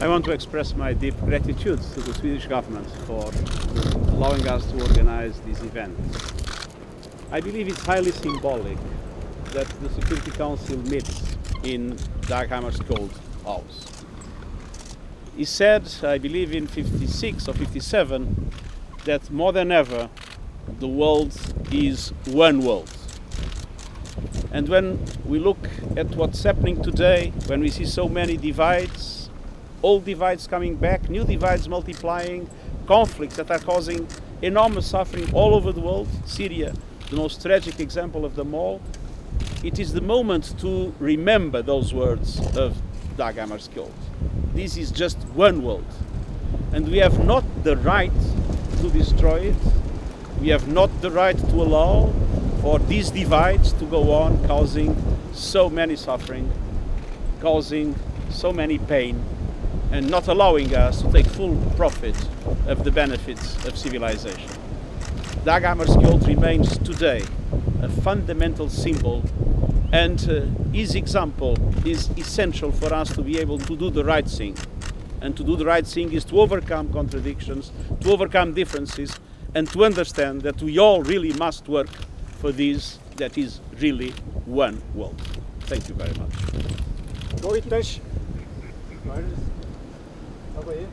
I want to express my deep gratitude to the Swedish government for allowing us to organize this event. I believe it's highly symbolic that the Security Council meets in Dag Hammarskjöld House. He said, I believe in 56 or 57, that more than ever the world is one world. And when we look at what's happening today, when we see so many divides, old divides coming back, new divides multiplying, conflicts that are causing enormous suffering all over the world, Syria, the most tragic example of them all, it is the moment to remember those words of Dag Hammarskjöld. This is just one world. And we have not the right to destroy it. We have not the right to allow for these divides to go on causing so many suffering, causing so many pain, and not allowing us to take full profit of the benefits of civilization. Dag Hammarskjöld remains today a fundamental symbol and uh, his example is essential for us to be able to do the right thing. And to do the right thing is to overcome contradictions, to overcome differences, and to understand that we all really must work for this that is really one world. Thank you very much. Reuters. How about you?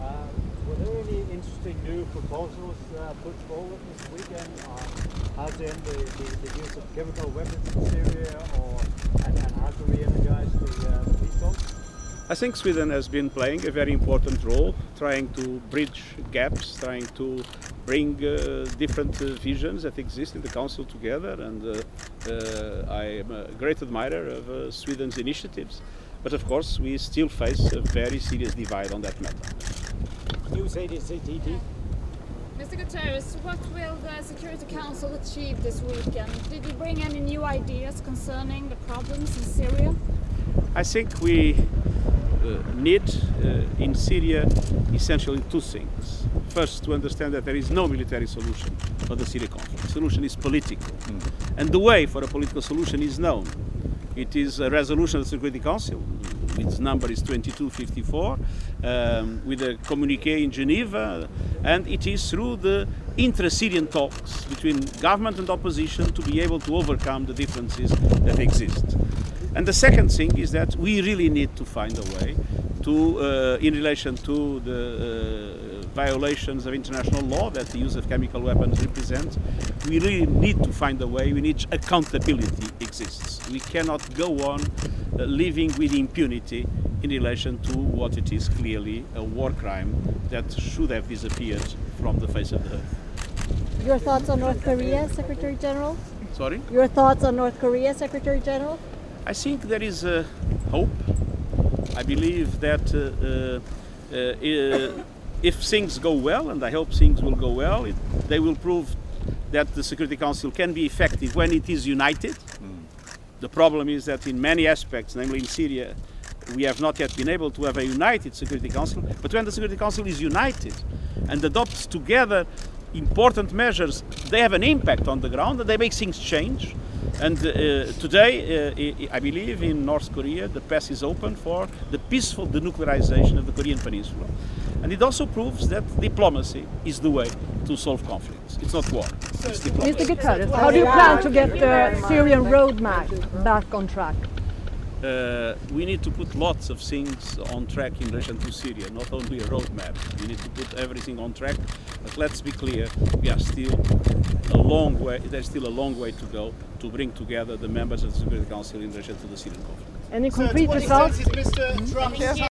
Uh, were there any interesting new proposals uh, put forward this weekend on how to end the, the, the use of chemical weapons in Syria or and, and how to re-energize the uh, peace talks? I think Sweden has been playing a very important role, trying to bridge gaps, trying to bring uh, different uh, visions that exist in the Council together. And uh, uh I am a great admirer of uh, Sweden's initiatives. But of course, we still face a very serious divide on that matter. News 80 CTT. Mr. Guterres, what will the Security Council achieve this weekend? Did you bring any new ideas concerning the problems in Syria? I think we uh, need uh, in Syria essentially two things. First, to understand that there is no military solution for the Syria conflict. The solution is political. Mm. And the way for a political solution is known. It is a resolution of the Security Council, its number is 2254, um, with a communique in Geneva, and it is through the intra-Syrian talks between government and opposition to be able to overcome the differences that exist. And the second thing is that we really need to find a way to, uh, in relation to the uh, violations of international law that the use of chemical weapons represents, we really need to find a way, we need accountability exists. We cannot go on uh, living with impunity in relation to what it is clearly a war crime that should have disappeared from the face of the earth. Your thoughts on North Korea, Secretary General? Sorry? Your thoughts on North Korea, Secretary General? I think there is a hope. I believe that uh, uh, uh, if things go well, and I hope things will go well, it, they will prove that the Security Council can be effective when it is united. Mm. The problem is that in many aspects, namely in Syria, we have not yet been able to have a united Security Council. But when the Security Council is united and adopts together important measures, they have an impact on the ground and they make things change. And uh, today, uh, I believe in North Korea, the path is open for the peaceful denuclearization of the Korean Peninsula. And it also proves that diplomacy is the way to solve conflicts. It's not war. It's diplomacy. Mr. Guterres, how do you plan to get the Syrian roadmap back on track? Uh, we need to put lots of things on track in relation to Syria, not only a roadmap. We need to put everything on track. But let's be clear, we are still a long way, there's still a long way to go to bring together the members of the Security Council in relation to the Syrian conflict. Any concrete results? Mr. Trump